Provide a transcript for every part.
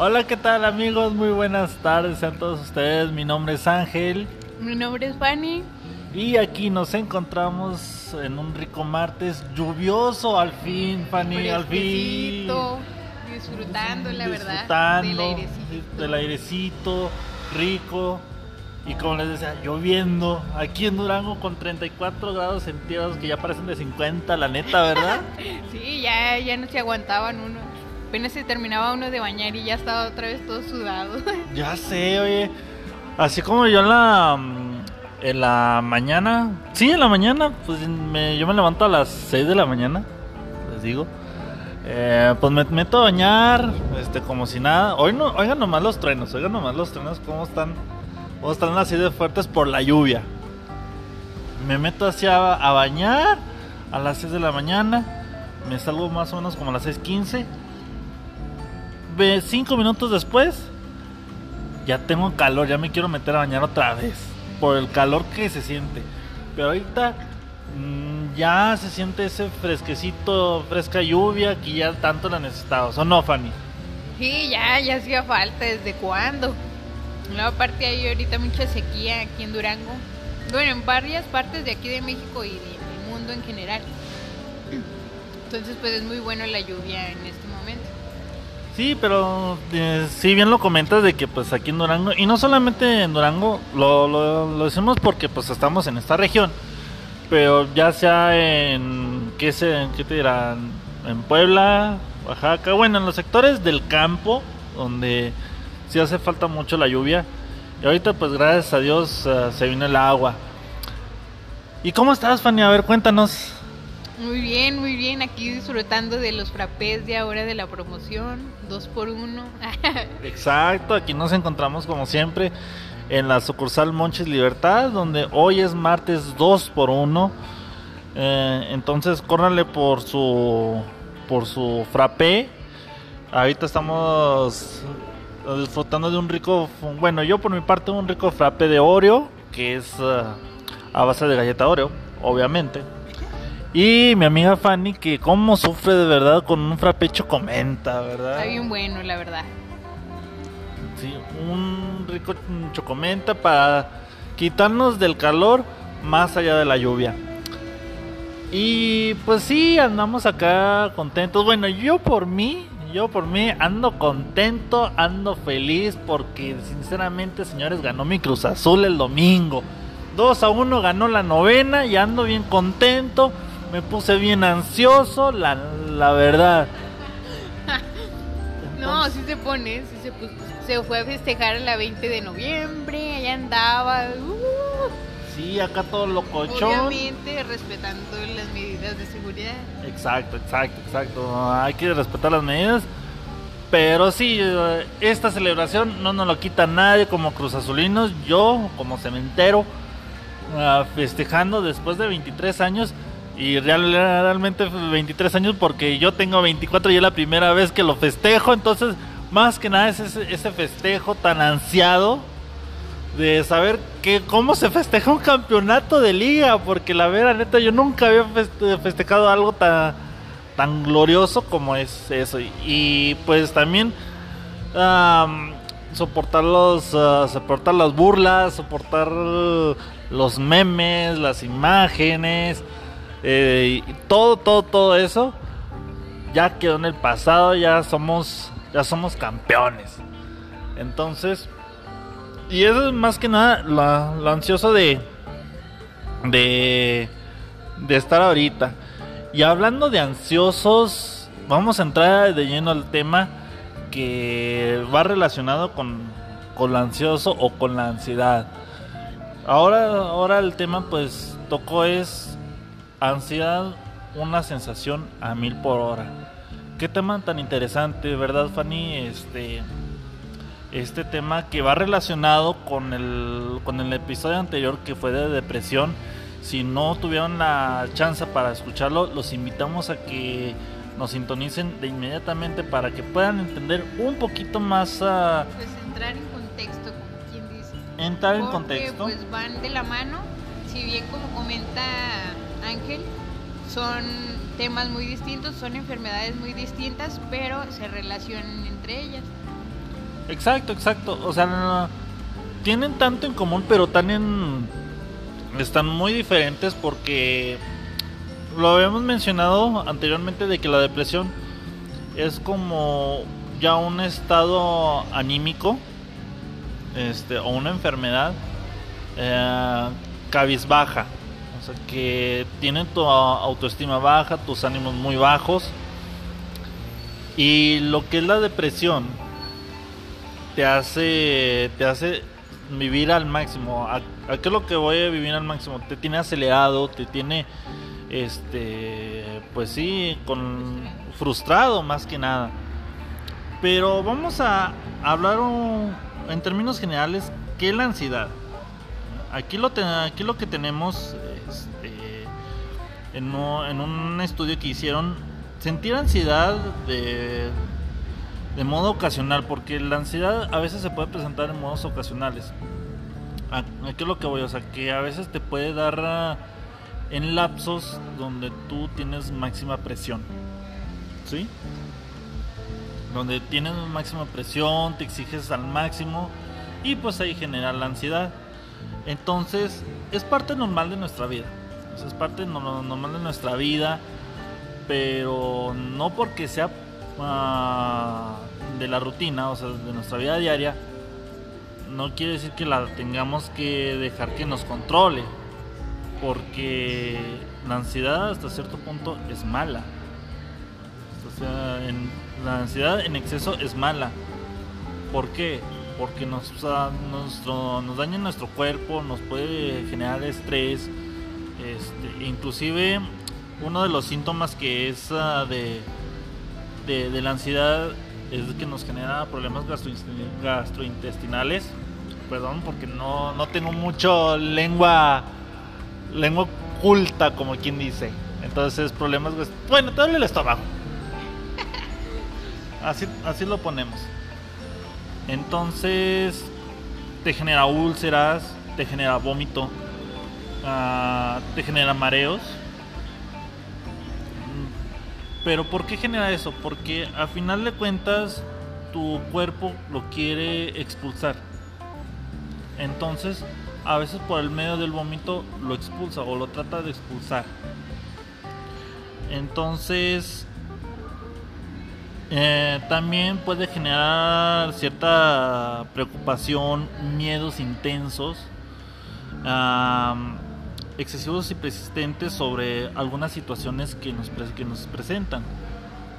Hola, ¿qué tal amigos? Muy buenas tardes a todos ustedes. Mi nombre es Ángel. Mi nombre es Fanny. Y aquí nos encontramos en un rico martes lluvioso, al fin, Fanny, al fin. Disfrutando, la verdad, del airecito. del airecito, rico. Y como les decía, lloviendo aquí en Durango con 34 grados centígrados que ya parecen de 50, la neta, ¿verdad? sí, ya, ya no se aguantaban uno. Apenas se terminaba uno de bañar y ya estaba otra vez todo sudado. ya sé, oye. Así como yo en la, mm, en la mañana, sí, en la mañana, pues me, yo me levanto a las 6 de la mañana, les digo. Eh, pues me meto a bañar, este, como si nada. Hoy no, oigan nomás los truenos, oigan nomás los truenos, cómo están, cómo están así de fuertes por la lluvia. Me meto hacia a bañar a las 6 de la mañana, me salgo más o menos como a las 6.15 cinco minutos después, ya tengo calor, ya me quiero meter a bañar otra vez. Por el calor que se siente. Pero ahorita mm, ya se siente ese fresquecito, fresca lluvia que ya tanto la necesitamos. ¿O no, Fanny? Sí, ya, ya hacía falta. ¿Desde cuándo? Luego aparte hay ahorita mucha sequía aquí en Durango. Bueno, en varias partes de aquí de México y del mundo en general. Entonces pues es muy bueno la lluvia en este. Sí, pero eh, si bien lo comentas de que pues aquí en Durango, y no solamente en Durango, lo, lo, decimos porque pues estamos en esta región, pero ya sea en, ¿qué, se, qué te dirán? En Puebla, Oaxaca, bueno, en los sectores del campo, donde sí hace falta mucho la lluvia, y ahorita pues gracias a Dios eh, se vino el agua. ¿Y cómo estás, Fanny? A ver, cuéntanos. Muy bien, muy bien. Aquí disfrutando de los frappés de ahora de la promoción. Dos por uno. Exacto, aquí nos encontramos como siempre en la sucursal Monches Libertad, donde hoy es martes 2 por 1 eh, entonces, córranle por su por su frappé. Ahorita estamos disfrutando de un rico, bueno, yo por mi parte un rico frappé de Oreo, que es eh, a base de galleta Oreo, obviamente. Y mi amiga Fanny, que cómo sufre de verdad con un frapecho comenta, ¿verdad? Está bien bueno, la verdad. Sí, un rico chocomenta para quitarnos del calor más allá de la lluvia. Y pues sí, andamos acá contentos. Bueno, yo por mí, yo por mí ando contento, ando feliz porque sinceramente, señores, ganó mi Cruz Azul el domingo. 2 a 1 ganó la novena y ando bien contento me puse bien ansioso, la, la verdad. no, sí se pone, sí se, se fue a festejar la 20 de noviembre, allá andaba. Uh. Sí, acá todo locochón. Obviamente respetando las medidas de seguridad. Exacto, exacto, exacto. Hay que respetar las medidas. Pero sí, esta celebración no nos lo quita nadie como Cruz Azulinos. Yo, como cementero, ah, festejando después de 23 años y realmente 23 años porque yo tengo 24 y es la primera vez que lo festejo. Entonces, más que nada es ese, festejo tan ansiado de saber que cómo se festeja un campeonato de liga. Porque la verdad, neta, yo nunca había festejado algo tan, tan glorioso como es eso. Y, pues también soportar, los, ah, soportar las burlas, soportar los memes, las imágenes. Eh, todo, todo, todo eso ya quedó en el pasado, ya somos, ya somos campeones. Entonces, y eso es más que nada lo, ansioso de, de, de estar ahorita. Y hablando de ansiosos, vamos a entrar de lleno al tema que va relacionado con, con lo ansioso o con la ansiedad. Ahora, ahora el tema pues tocó es Ansiedad, una sensación a mil por hora. Qué tema tan interesante, ¿verdad, Fanny? Este, este tema que va relacionado con el, con el episodio anterior que fue de depresión. Si no tuvieron la chance para escucharlo, los invitamos a que nos sintonicen de inmediatamente para que puedan entender un poquito más a... Pues entrar en contexto, como quien dice. Entrar en contexto. Pues van de la mano, si bien como comenta Ángel, son temas muy distintos, son enfermedades muy distintas, pero se relacionan entre ellas. Exacto, exacto. O sea, tienen tanto en común, pero también están muy diferentes porque lo habíamos mencionado anteriormente de que la depresión es como ya un estado anímico este, o una enfermedad eh, cabizbaja. Que tienen tu autoestima baja, tus ánimos muy bajos. Y lo que es la depresión te hace, te hace vivir al máximo. ¿A, qué es lo que voy a vivir al máximo? Te tiene acelerado, te tiene, este, pues sí, con frustrado más que nada. Pero vamos a hablar en términos generales, ¿qué es la ansiedad? Aquí lo, aquí lo que tenemos en, un, estudio que hicieron, sentir ansiedad de, de modo ocasional, porque la ansiedad a veces se puede presentar en modos ocasionales. ¿A, a qué es lo que voy? O sea, que a veces te puede dar ah, en lapsos donde tú tienes máxima presión. ¿Sí? Donde tienes máxima presión, te exiges al máximo y pues ahí genera la ansiedad. Entonces, es parte normal de nuestra vida. O es parte no- normal de nuestra vida, pero no porque sea ah, de la rutina, o sea, de nuestra vida diaria, no quiere decir que la tengamos que dejar que nos controle, porque la ansiedad hasta cierto punto es mala. O sea, la ansiedad en exceso es mala. ¿Por qué? Porque nos, ah, nuestro, nos daña nuestro cuerpo, nos puede generar estrés. Este, inclusive uno de los síntomas que es ah, de, de, de la ansiedad es que nos genera problemas gastrointestin- gastrointestinales. Perdón, porque no, no tengo mucho lengua lengua culta, como quien dice. Entonces, problemas. Bueno, te duele el estómago. Así, así lo ponemos. Entonces, te genera úlceras, te genera vómito, ah, te genera mareos. Pero ¿por qué genera eso? Porque a final de cuentas tu cuerpo lo quiere expulsar. Entonces, a veces por el medio del vómito lo expulsa o lo trata de expulsar. Entonces, eh, también puede generar cierta preocupación, miedos intensos, excesivos y persistentes sobre algunas situaciones que nos, que nos presentan.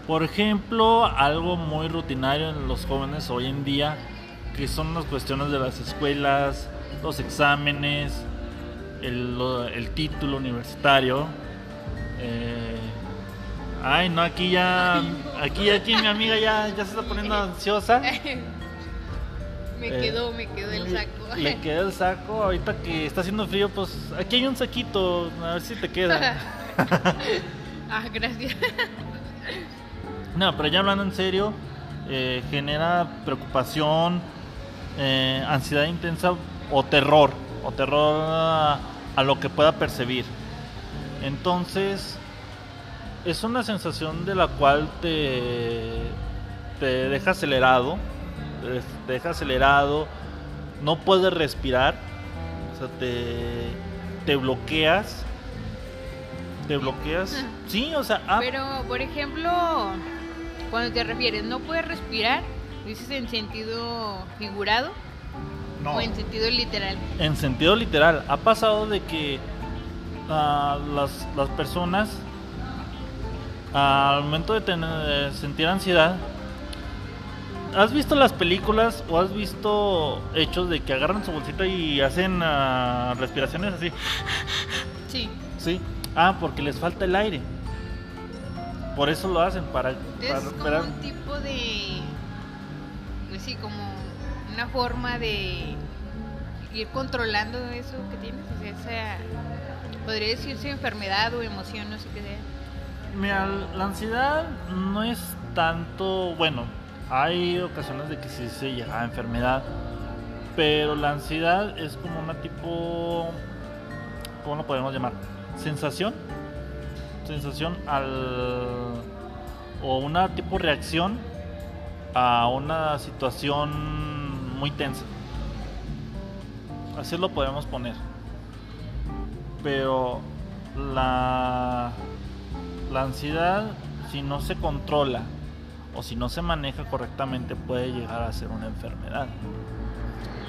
Por ejemplo, algo muy rutinario en los jóvenes hoy en día, que son las cuestiones de las escuelas, los exámenes, el título universitario. eh, ay, no, aquí ya, aquí, aquí mi amiga ya, ya se está poniendo ansiosa. me Eh, quedó, me quedó el saco. Le queda el saco. Ahorita que está haciendo frío, pues aquí hay un saquito. A ver si te queda. ah, gracias. No, pero ya hablando en serio, eh, genera preocupación, eh, ansiedad intensa o terror. O terror a, a lo que pueda percibir. Entonces, es una sensación de la cual te, te deja acelerado. Te, deja acelerado. No puedes respirar. O sea, te, te bloqueas. Te bloqueas. Sí, o sea, ah, Pero, por ejemplo, cuando te refieres, no puedes respirar, dices en sentido figurado no. o en sentido literal. En sentido literal, ha pasado de que ah, las, las personas al momento de, tener, de sentir ansiedad, ¿has visto las películas o has visto hechos de que agarran su bolsita y hacen ah, respiraciones así? Sí. Sí. Ah, porque les falta el aire. Por eso lo hacen, para, Es para como recuperar. un tipo de. Pues sí, como una forma de ir controlando eso que tienes. O sea, esa. Podría decirse enfermedad o emoción, no sé qué sea. Mira, la ansiedad no es tanto, bueno, hay ocasiones de que sí se llega a enfermedad, pero la ansiedad es como una tipo, ¿cómo lo podemos llamar? Sensación, sensación al, o una tipo reacción a una situación muy tensa. Así lo podemos poner. Pero la, la ansiedad, si no se controla o si no se maneja correctamente, puede llegar a ser una enfermedad.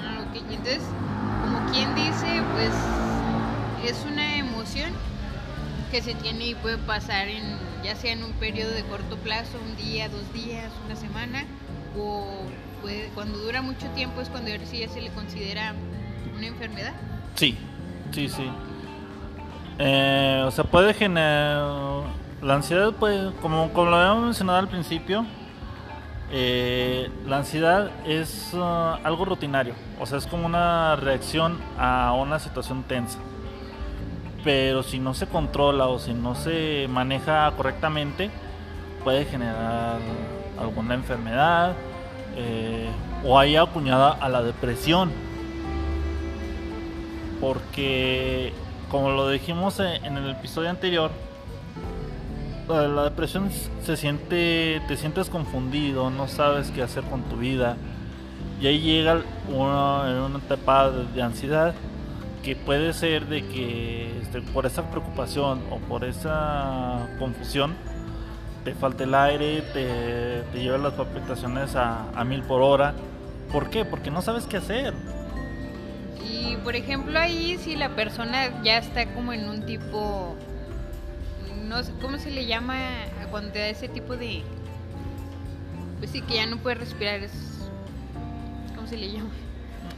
Ah, ok, entonces, como quien dice, pues es una emoción que se tiene y puede pasar en ya sea en un periodo de corto plazo, un día, dos días, una semana, o puede, cuando dura mucho tiempo es cuando sí ya se le considera una enfermedad. Sí, sí, sí. Eh, o sea, puede generar... La ansiedad, puede, como, como lo habíamos mencionado al principio, eh, la ansiedad es uh, algo rutinario. O sea, es como una reacción a una situación tensa. Pero si no se controla o si no se maneja correctamente, puede generar alguna enfermedad eh, o haya acuñada a la depresión. Porque como lo dijimos en el episodio anterior, la depresión se siente, te sientes confundido, no sabes qué hacer con tu vida. Y ahí llega una, una etapa de, ansiedad que puede ser de que este, por esa preocupación o por esa confusión te falte el aire, te, te las palpitaciones a mil por hora. ¿Por qué? Porque no sabes qué hacer y por ejemplo ahí si la persona ya está como en un tipo, no sé, ¿cómo se le llama cuando te da ese tipo de... Pues sí, que ya no puede respirar, es... ¿Cómo se le llama?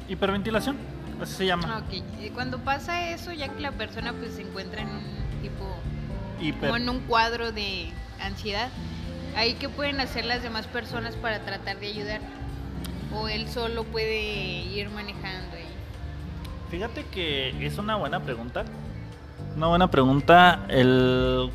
Hiperventilación, así se llama. Ah, ok, cuando pasa eso, ya que la persona pues se encuentra en un tipo... Como en un cuadro de ansiedad, ahí qué pueden hacer las demás personas para tratar de ayudar o él solo puede ir manejando Fíjate que es una buena pregunta. Una buena pregunta. El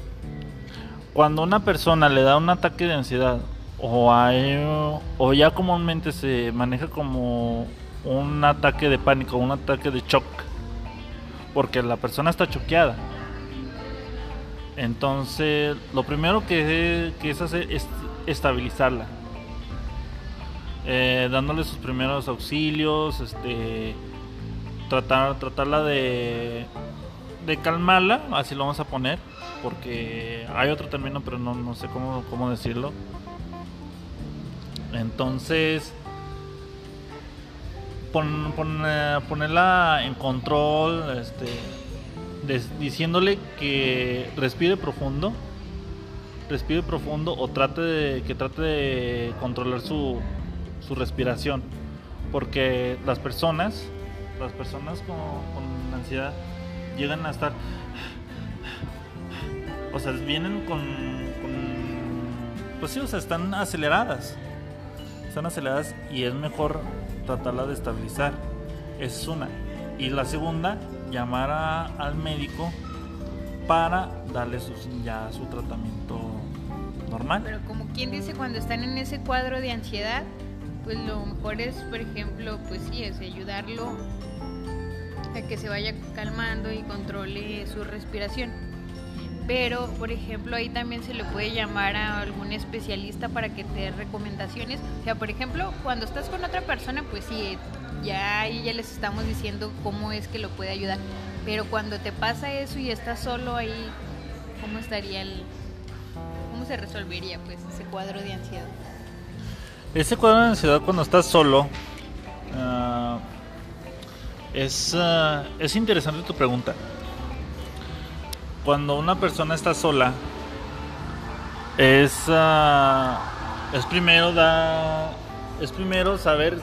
cuando una persona le da un ataque de ansiedad o, o ya comúnmente se maneja como un ataque de pánico, un ataque de shock, porque la persona está choqueada. Entonces, lo primero que, que es hacer es estabilizarla, eh, dándole sus primeros auxilios, este, tratar, tratarla de, de calmarla, así lo vamos a poner, porque hay otro término, pero no, no sé cómo, cómo decirlo. Entonces, pon, eh, ponerla en control, este, diciéndole que respire profundo, respire profundo o trate de, que trate de controlar su, su respiración, porque las personas las personas con, ansiedad llegan a estar o sea vienen con, pues sí o sea están aceleradas. Están aceleradas y es mejor tratarla de estabilizar. Esa es una. Y la segunda llamar al médico para darle ya su tratamiento normal. Pero como quien dice cuando están en ese cuadro de ansiedad pues lo mejor es por ejemplo pues sí es ayudarlo que se vaya calmando y controle su respiración. Pero, por ejemplo, ahí también se le puede llamar a algún especialista para que te dé recomendaciones. O sea, por ejemplo, cuando estás con otra persona, pues sí, ya ahí ya les estamos diciendo cómo es que lo puede ayudar. Pero cuando te pasa eso y estás solo ahí, ¿cómo estaría el... ¿Cómo se resolvería pues ese cuadro de ansiedad? Ese cuadro de ansiedad cuando estás solo... Ah, es, uh, es interesante tu pregunta. Cuando una persona está sola, es, uh, es primero da, es primero saber,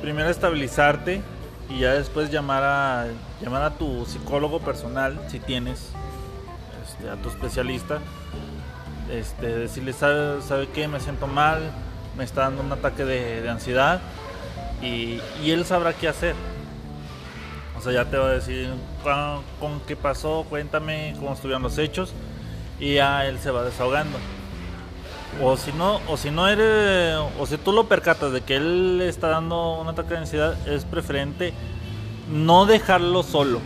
primero estabilizarte y ya después llamar a llamar a tu psicólogo personal si tienes, este, a tu especialista, este, decirle sabe, sabe qué me siento mal, me está dando un ataque de, de ansiedad y, y él sabrá qué hacer o sea, ya te va a decir con, qué pasó, cuéntame cómo estuvieron los hechos y ya él se va desahogando. O si no, o si no eres, o si tú lo percatas de que él está dando un ataque de ansiedad, es preferente no dejarlo solo.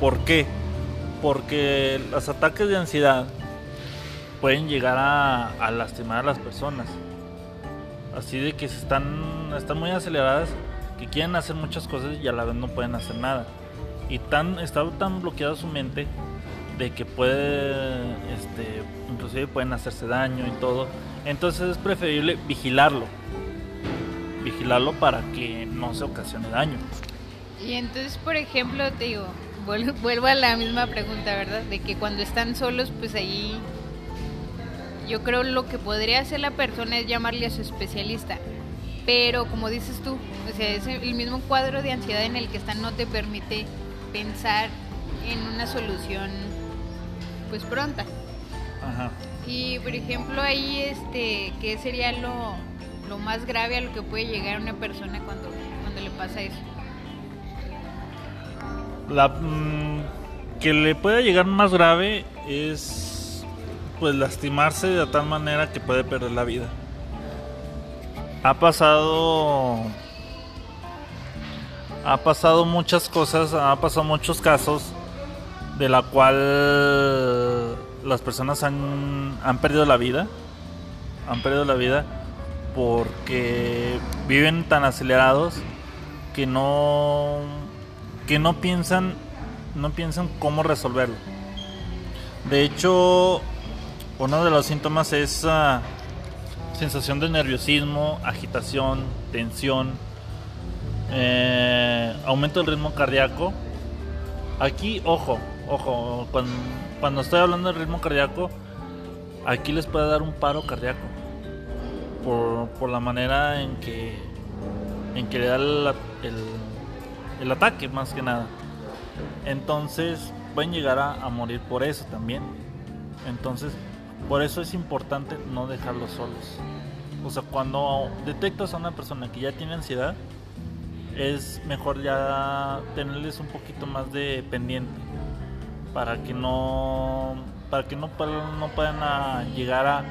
¿Por qué? Porque los ataques de ansiedad pueden llegar a, a lastimar a las personas. Así de que están, están muy aceleradas, que quieren hacer muchas cosas y a la vez no pueden hacer nada. Y tan, está tan bloqueada su mente de que puede, este, inclusive pueden hacerse daño y todo. Entonces es preferible vigilarlo. Vigilarlo para que no se ocasione daño. Y entonces, por ejemplo, te digo, vuelvo a la misma pregunta, ¿verdad? De que cuando están solos, pues ahí yo creo lo que podría hacer la persona es llamarle a su especialista. Pero como dices tú, o sea, es el mismo cuadro de ansiedad en el que están no te permite pensar en una solución pues pronta. Ajá. Y por ejemplo ahí este, ¿qué sería lo, lo más grave a lo que puede llegar una persona cuando, cuando le pasa eso? La mm, que le pueda llegar más grave es pues lastimarse de tal manera que puede perder la vida. Ha pasado ha pasado muchas cosas, ha pasado muchos casos de la cual las personas han, han perdido la vida, han perdido la vida porque viven tan acelerados que no que no piensan no piensan cómo resolverlo. De hecho, uno de los síntomas es uh, sensación de nerviosismo, agitación, tensión, eh, aumento del ritmo cardíaco. Aquí, ojo, ojo, cuando, cuando estoy hablando del ritmo cardíaco, aquí les puede dar un paro cardíaco por, la manera en que en que le da el, el ataque más que nada. Entonces pueden llegar a, morir por eso también. Entonces, por eso es importante no dejarlos solos. O sea, cuando detectas a una persona que ya tiene ansiedad, es mejor ya tenerles un poquito más de pendiente para que no para que no, no puedan llegar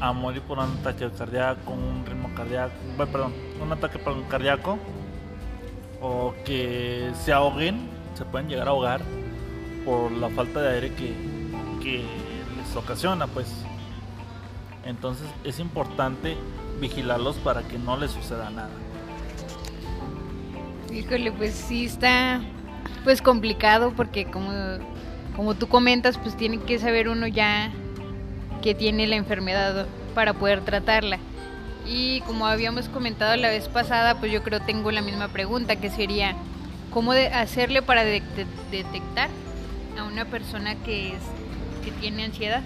a, morir por un ataque cardíaco, un ritmo cardíaco, perdón, un ataque cardíaco o que se ahoguen, se pueden llegar a ahogar por la falta de aire que, que les ocasiona, pues. Entonces es importante vigilarlos para que no les suceda nada. Híjole, pues sí está pues complicado porque como, como tú comentas, pues tiene que saber uno ya que tiene la enfermedad para poder tratarla. Y como habíamos comentado la vez pasada, pues yo creo tengo la misma pregunta, que sería, ¿cómo hacerle para detectar a una persona que, es, que tiene ansiedad?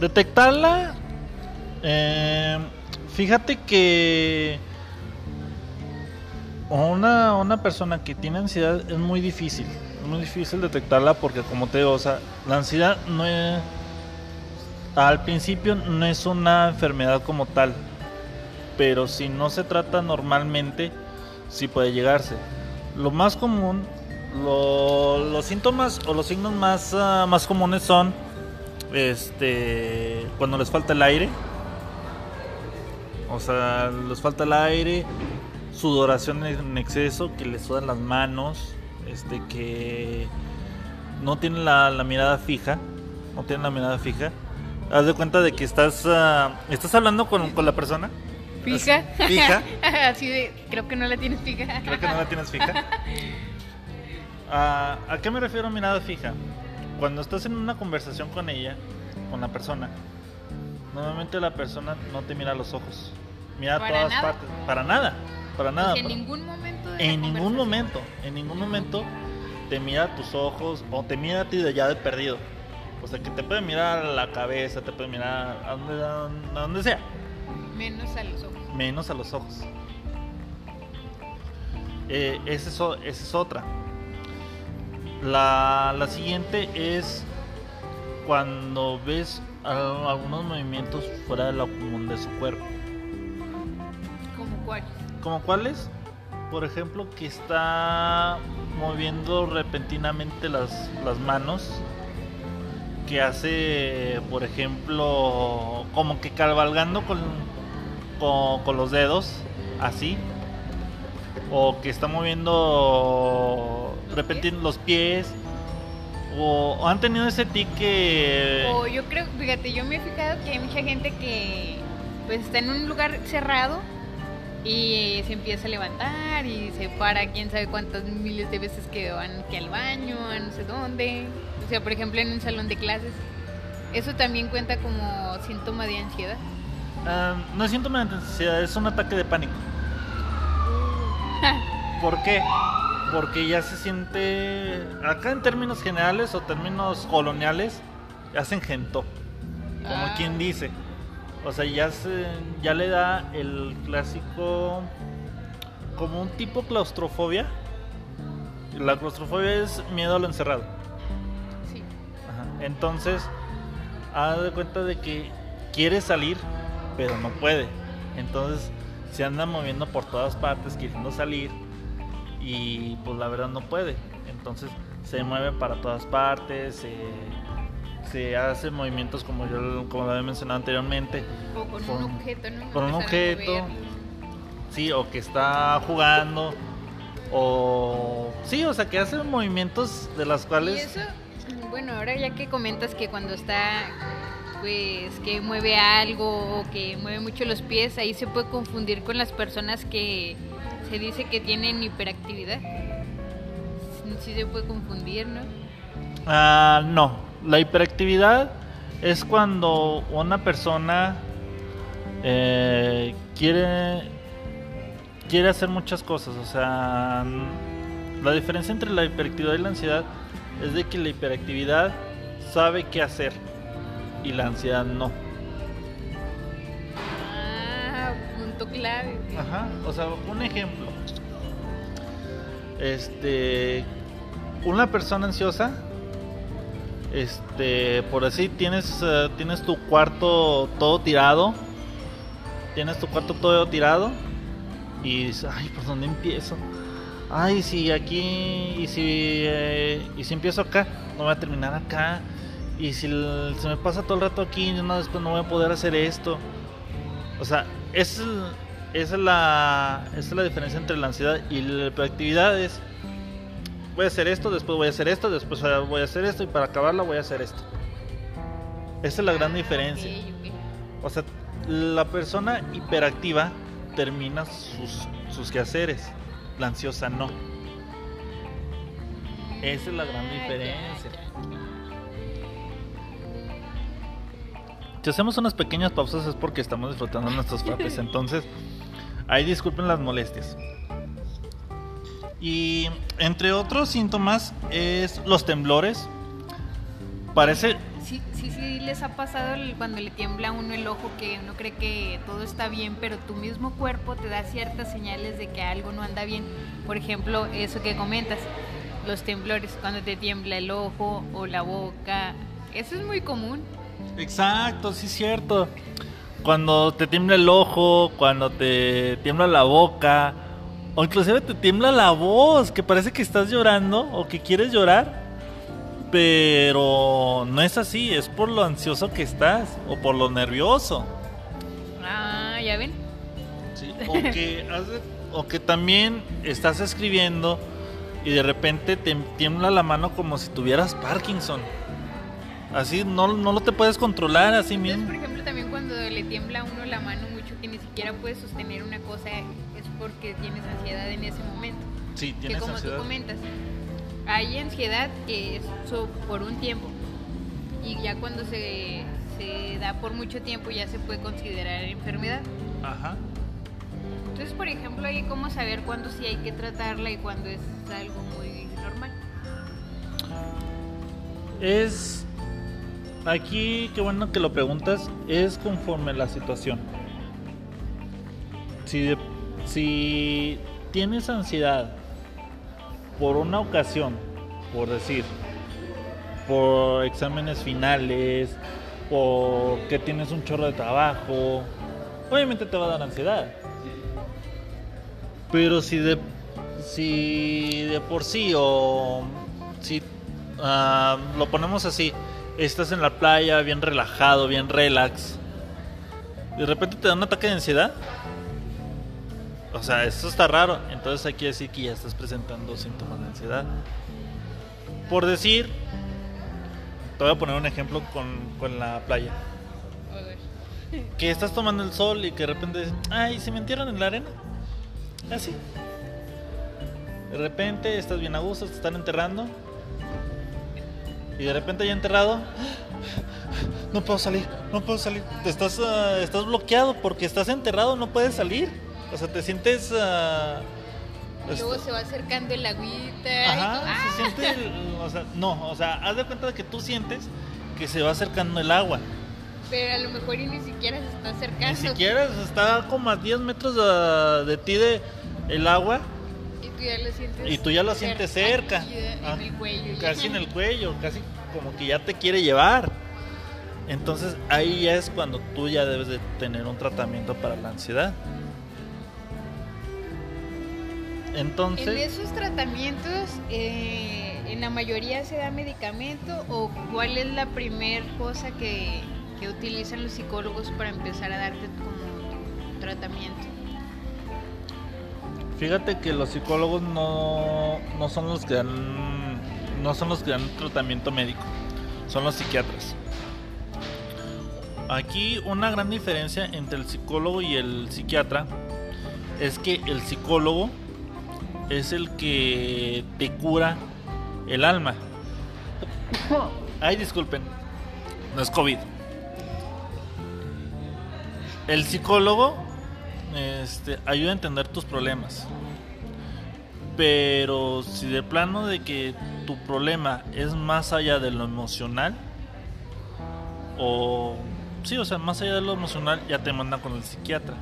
Detectarla, eh, fíjate que una, una persona que tiene ansiedad es muy difícil, es muy difícil detectarla porque como te digo, o sea, la ansiedad no es al principio no es una enfermedad como tal, pero si no se trata normalmente, sí puede llegarse. Lo más común, los síntomas o los signos más, ah, más comunes son este, cuando les falta el aire, o sea, les falta el aire, sudoración en exceso, que les sudan las manos, este, que no tienen la, la mirada fija, no tienen la mirada fija haz de cuenta de que estás, uh, estás hablando con, con, la persona. Fija. Fija. Así de, creo que no la tienes fija. Creo que no la tienes fija. Uh, ¿A qué me refiero a mirada fija? Cuando estás en una conversación con ella, con la persona, normalmente la persona no te mira a los ojos. Mira a todas partes. Para nada. Para nada. en ningún momento. en ningún momento. En ningún momento te mira a tus ojos o te mira a ti de ya de perdido. O sea, que te puede mirar a la cabeza, te puede mirar a donde, sea. Menos a los ojos. Menos a los ojos. Eh, esa, es, otra. La, la siguiente es cuando ves algunos movimientos fuera de común de su cuerpo. ¿Como cuáles? ¿Como cuáles? Por ejemplo, que está moviendo repentinamente las, las manos que hace, por ejemplo, como que cabalgando con, con, los dedos, así, o que está moviendo repentinos los pies, o, han tenido ese tic que... O yo creo, fíjate, yo me he fijado que hay mucha gente que pues está en un lugar cerrado y se empieza a levantar y se para quién sabe cuántas miles de veces que van que al baño, a no sé dónde. O sea, por ejemplo, en un salón de clases. ¿Eso también cuenta como síntoma de ansiedad? Ah, no es síntoma de ansiedad, es un ataque de pánico. ¿Por qué? Porque ya se siente, acá en términos generales o términos coloniales, hacen gento, como Ah. quien dice. O sea, ya, se, ya le da el clásico, como un tipo claustrofobia. La claustrofobia es miedo a lo encerrado. Sí. Ajá. Entonces, haz de cuenta de que quiere salir, pero no puede. Entonces, se anda moviendo por todas partes queriendo salir y pues la verdad no puede. Entonces, se mueve para todas partes, se hace movimientos como yo como lo había mencionado anteriormente. O con Con- un objeto, ¿no? con un objeto. Sí, o que está jugando o sí, o sea, que hace movimientos de las Y cuales eso, bueno, ahora ya que comentas que cuando está, pues, que mueve algo o que mueve mucho los pies, ahí se puede confundir con las personas que se dice que tienen hiperactividad. Sí se puede confundir, ¿no? Ah, no, la hiperactividad es cuando una persona eh, quiere quiere hacer muchas cosas, o sea, la diferencia entre la hiperactividad y la ansiedad es de que la hiperactividad sabe qué hacer y la ansiedad no. Ah, punto clave. Ajá, o sea, un ejemplo. Este, una persona ansiosa, este, por así tienes, eh, tienes tu cuarto todo tirado, tienes tu cuarto todo tirado y dices, ay, ¿por dónde empiezo? Ay, si aquí, y si, eh, y si empiezo acá, no voy a terminar acá. Y si se me pasa todo el rato aquí, no, después no voy a poder hacer esto. O sea, es esa es la, es la diferencia entre la ansiedad y la hiperactividad. Es, voy a hacer esto, después voy a hacer esto, después voy a hacer esto y para acabarla voy a hacer esto. Esa es la gran Ah, diferencia. O sea, la persona hiperactiva termina sus, sus quehaceres, la ansiosa no. Esa es la gran Ah, diferencia. Si hacemos unas pequeñas pausas es porque estamos disfrutando nuestros frappes, entonces ahí disculpen las molestias. Y entre otros síntomas es los temblores. Parece Sí, sí, sí, les ha pasado cuando le tiembla a uno el ojo que uno cree que todo está bien, pero tu mismo cuerpo te da ciertas señales de que algo no anda bien. Por ejemplo, eso que comentas, los temblores, cuando te tiembla el ojo o la boca. Eso es muy común. Exacto, sí es cierto. Cuando te tiembla el ojo, cuando te tiembla la boca, o inclusive te tiembla la voz, que parece que estás llorando o que quieres llorar, pero no es así, es por lo ansioso que estás o por lo nervioso. Ah, ya ven. O, que hace- o que también estás escribiendo y de repente te tiembla la mano como si tuvieras Parkinson. Así no, no lo te puedes controlar así Entonces, mismo. por ejemplo, también cuando le tiembla a uno la mano mucho que ni siquiera puedes sostener una cosa, porque tienes ansiedad en ese momento. Sí, que tienes como ansiedad. tú comentas, hay ansiedad que es por un tiempo y ya cuando se, se da por mucho tiempo ya se puede considerar enfermedad. Ajá. Entonces, por ejemplo, hay cómo saber cuándo sí hay que tratarla y cuándo es algo muy normal. Es. Aquí, qué bueno que lo preguntas, es conforme la situación. Si, de- si tienes ansiedad por una ocasión, por decir, por exámenes finales, porque tienes un chorro de trabajo, obviamente te va a dar ansiedad. Pero si de, si de por sí o si ah, lo ponemos así, estás en la playa bien relajado, bien relax, de repente te da un ataque de ansiedad. O sea, eso está raro. Entonces hay que decir que ya estás presentando síntomas de ansiedad. Por decir, te voy a poner un ejemplo con, con la playa. Que estás tomando el sol y que de repente ay, se metieron en la arena. Así. De repente estás bien a gusto, te están enterrando. Y de repente ya enterrado, no puedo salir, no puedo salir. Te estás, ah, estás bloqueado porque estás enterrado, no puedes salir. O sea, te sientes... ah, Y luego este- se va acercando el agüita. y Ajá, ¡ah! se siente, el- o sea, no, o sea, haz de cuenta de que tú sientes que se va acercando el agua. Pero a lo mejor y ni siquiera se está acercando. Ni siquiera está como a 10 metros de, de ti de el agua Y tú ya lo sientes. y tú ya lo sientes cerca, aquí, en Ah, el cuello. casi en el cuello, casi como que ya te quiere llevar. Entonces ahí ya es cuando tú ya debes de tener un tratamiento para la ansiedad. Entonces, En esos tratamientos, eh, en la mayoría se da medicamento o cuál es la primer cosa que, que utilizan los psicólogos para empezar a darte como tu tratamiento. Fíjate que los psicólogos no, no son los que dan no son los que dan tratamiento médico, son los psiquiatras. Aquí una gran diferencia entre el psicólogo y el psiquiatra es que el psicólogo es el que te cura el alma. Ay, disculpen, no es COVID. El psicólogo este, ayuda a entender tus problemas. Pero si de plano de que tu problema es más allá de lo emocional, o sí, o sea, más allá de lo emocional, ya te manda con el psiquiatra,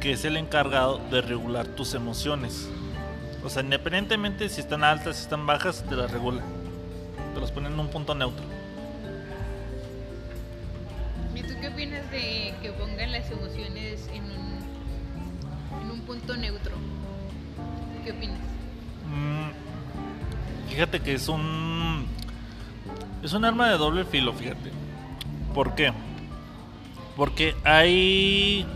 que es el encargado de regular tus emociones. O sea, independientemente si están altas, si están bajas, te las regula. Te las pone en un punto neutro. ¿Y tú qué opinas de que pongan las emociones en un, en un punto neutro? ¿Qué opinas? Mm, Fíjate que es un. Es un arma de doble filo, fíjate. ¿Por qué? Porque hay.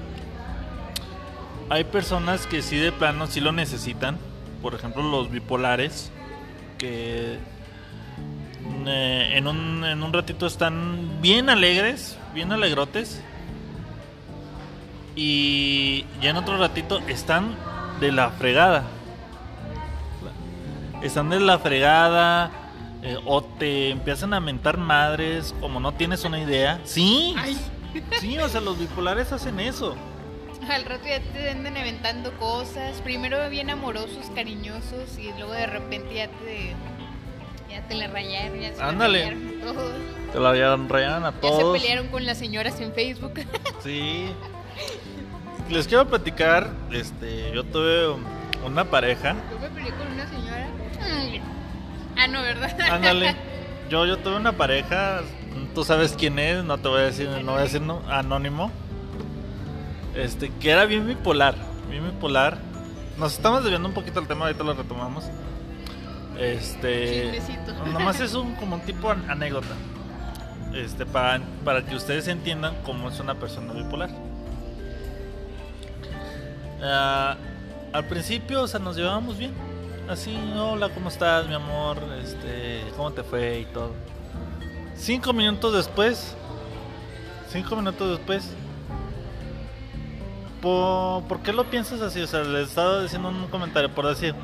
Hay personas que sí de plano sí lo necesitan. Por ejemplo, los bipolares. Que eh, en, un, en un ratito están bien alegres, bien alegrotes. Y ya en otro ratito están de la fregada están de la fregada eh, o te empiezan a mentar madres como no tienes una idea. Sí, Ay. sí, o sea, los bipolares hacen eso. Al rato ya te andan aventando cosas, primero bien amorosos, cariñosos y luego de repente ya te ya te la rayaron, ya se Ándale. rayaron a todos. Te la rayan a Ya se todos. pelearon con las señoras en Facebook. Sí. Les quiero platicar, este, yo tuve una pareja. Yo me peleé con una señora. Mm. Ah, no, ¿verdad? Ándale. Yo, yo tuve una pareja, tú sabes quién es, no te voy a decir, no voy a decir no, anónimo. Este, que era bien bipolar, bien bipolar. Nos estamos desviando un poquito el tema, ahorita lo retomamos. Este, Chismecito. nomás es un como un tipo an- anécdota. Este, para, para que ustedes entiendan cómo es una persona bipolar. Ah, al principio, o sea, nos llevábamos bien. Así, hola, ¿cómo estás, mi amor? Este, ¿cómo te fue? Y todo. Cinco minutos después, cinco minutos después, ¿por, ¿por qué lo piensas así? O sea, le estaba diciendo un comentario por decir,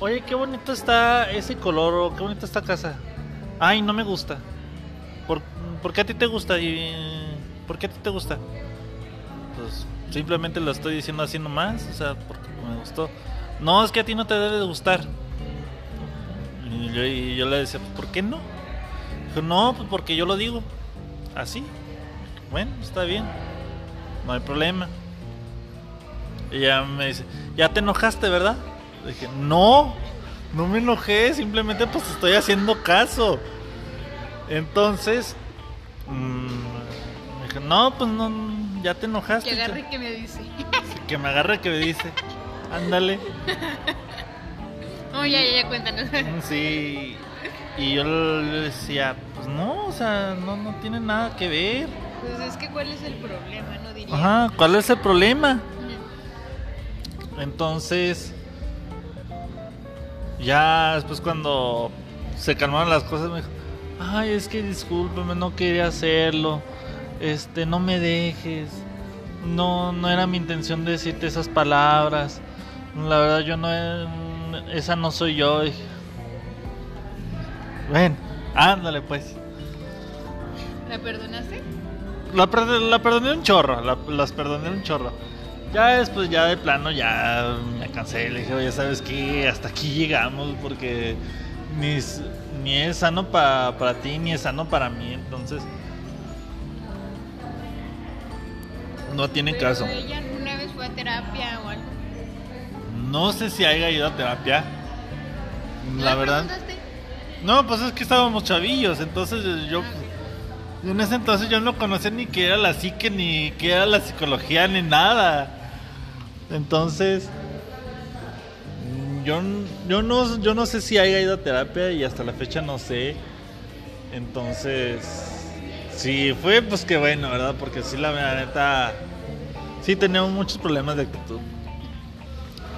oye, qué bonito está ese color o qué bonita esta casa. Ay, no me gusta. ¿Por, por qué a ti te gusta? ¿Y por qué a ti te gusta? Pues simplemente lo estoy diciendo así nomás, o sea, porque me gustó. No, es que a ti no te debe de gustar. Y yo, y yo le decía, ¿por qué no? Dijo, no, pues porque yo lo digo. Así. Bueno, está bien. No hay problema. Y ella me dice, ¿ya te enojaste, verdad? Le dije, no, no me enojé, simplemente pues estoy haciendo caso. Entonces, mm, me dijo, no, pues no, ya te enojaste. Que agarre que me dice. Que me agarre que me dice, ándale. No, ya, ya, ya, cuéntanos. Mm, Sí. Y yo le decía, pues no, o sea, no, no tiene nada que ver. Pues es que ¿cuál es el problema? No diría. Ajá, ¿cuál es el problema? Entonces, ya después cuando se calmaron las cosas me dijo, ay, es que discúlpeme, no quería hacerlo. este, no me dejes. No, no era mi intención decirte esas palabras. La verdad yo no, esa no soy yo. Ven, ándale pues. ¿La perdonaste? La, la perdoné un chorro, las perdoné un chorro. Ya después, ya de plano, ya me cansé. Le dije, oye, ¿sabes qué? Hasta aquí llegamos porque ni, ni es sano para ti, ni es sano para mí. Entonces, no tiene caso. ¿Ella alguna vez fue a terapia o algo? No sé si haya ido a terapia. La verdad. No, pues es que estábamos chavillos, entonces yo. Ah, en ese entonces yo no conocía ni qué era la psique, ni qué era la psicología, ni nada. Entonces, yo, yo, no, yo no sé si haya ido a terapia y hasta la fecha no sé. Entonces, si fue, pues qué bueno, ¿verdad? Porque sí, la, neta, sí tenemos muchos problemas de actitud.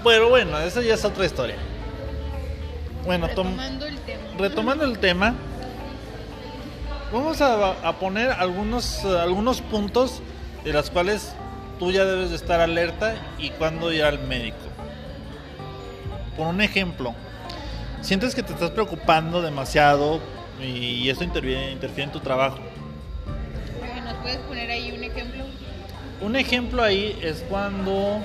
Pero bueno, esa ya es otra historia. Bueno, retomando el tema. Retomando el tema Vamos a, poner algunos, algunos puntos de los cuales tú ya debes de estar alerta y cuándo ir al médico. Por un ejemplo, sientes que te estás preocupando demasiado y esto interfiere, interfiere en tu trabajo. ¿Nos puedes poner ahí un ejemplo? Un ejemplo ahí es cuando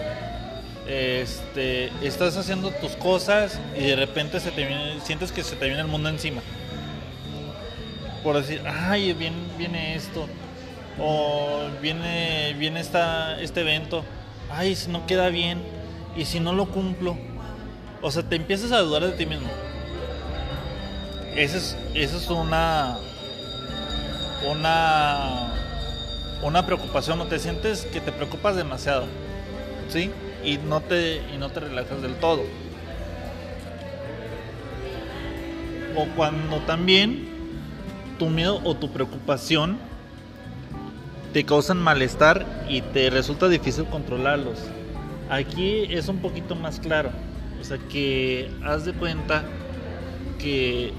este, estás haciendo tus cosas y de repente se te sientes que se te viene el mundo encima por decir, ay, viene, viene esto, o viene, viene esta, este evento, ay, si no queda bien, y si no lo cumplo, o sea, te empiezas a dudar de ti mismo. Esa es, esa es una, una, una preocupación, o te sientes que te preocupas demasiado, ¿sí? Y no te, y no te relajas del todo. O cuando también tu miedo o tu preocupación te causan malestar y te resulta difícil controlarlos. Aquí es un poquito más claro. O sea que haz de cuenta que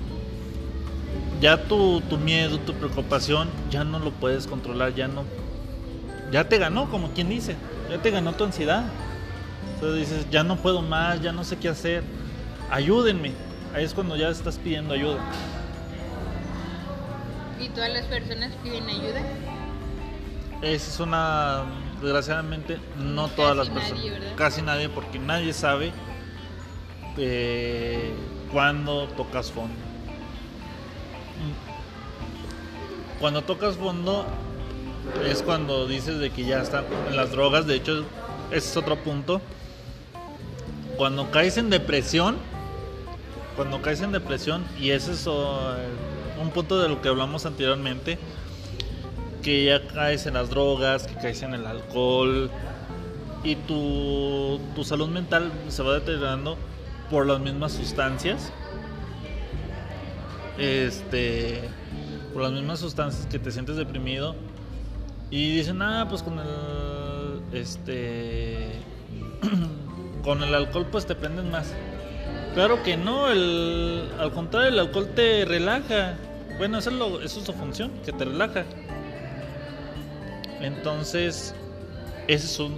ya tu, tu miedo, tu preocupación, ya no lo puedes controlar, ya no. Ya te ganó, como quien dice. Ya te ganó tu ansiedad. Entonces dices, ya no puedo más, ya no sé qué hacer. Ayúdenme. Ahí es cuando ya estás pidiendo ayuda. ¿Y todas las personas piden ayuda? Esa es una, desgraciadamente, no todas las personas. Casi nadie, porque nadie sabe eh, cuándo tocas fondo. Cuando tocas fondo es cuando dices de que ya están en las drogas. De hecho, ese es otro punto. Cuando caes en depresión, cuando caes en depresión, y ese es un punto de lo que hablamos anteriormente, que ya caes en las drogas, que caes en el alcohol y tu, tu salud mental se va deteriorando por las mismas sustancias. Este, por las mismas sustancias que te sientes deprimido y dicen, "Ah, pues con el este con el alcohol pues te prendes más." Claro que no, el, al contrario, el alcohol te relaja. Bueno, eso es, lo, eso es su función, que te relaja. Entonces, ese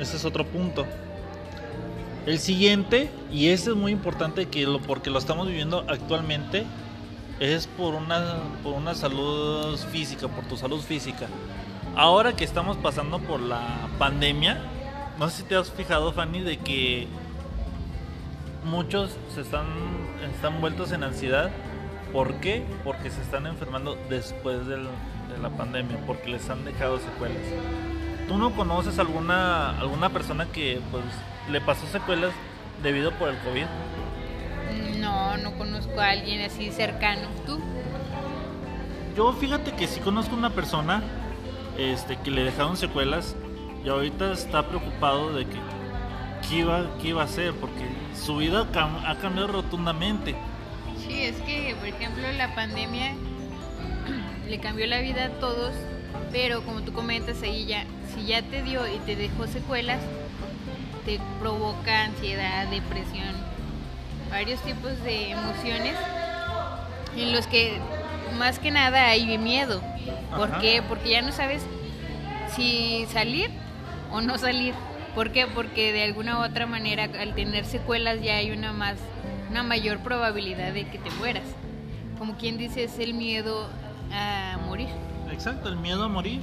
es, otro punto. El siguiente, y ese es muy importante que lo, porque lo estamos viviendo actualmente, es por una, por una salud física, por tu salud física. Ahora que estamos pasando por la pandemia, no sé si te has fijado, Fanny, de que muchos se están, están vueltos en ansiedad. ¿Por qué? Porque se están enfermando después de la pandemia, porque les han dejado secuelas. ¿Tú no conoces alguna, alguna persona que pues, le pasó secuelas debido por el COVID? No, no conozco a alguien así cercano. ¿Tú? Yo fíjate que sí conozco una persona este, que le dejaron secuelas y ahorita está preocupado de que qué iba, qué iba a hacer, porque su vida ha cambiado rotundamente. Sí, es que, por ejemplo, la pandemia le cambió la vida a todos, pero como tú comentas ahí ya, si ya te dio y te dejó secuelas, te provoca ansiedad, depresión, varios tipos de emociones en los que más que nada hay miedo. ¿Por qué? Porque ya no sabes si salir o no salir. ¿Por qué? Porque de alguna u otra manera al tener secuelas ya hay una más una mayor probabilidad de que te mueras. Como quien dice es el miedo a morir. Exacto, el miedo a morir.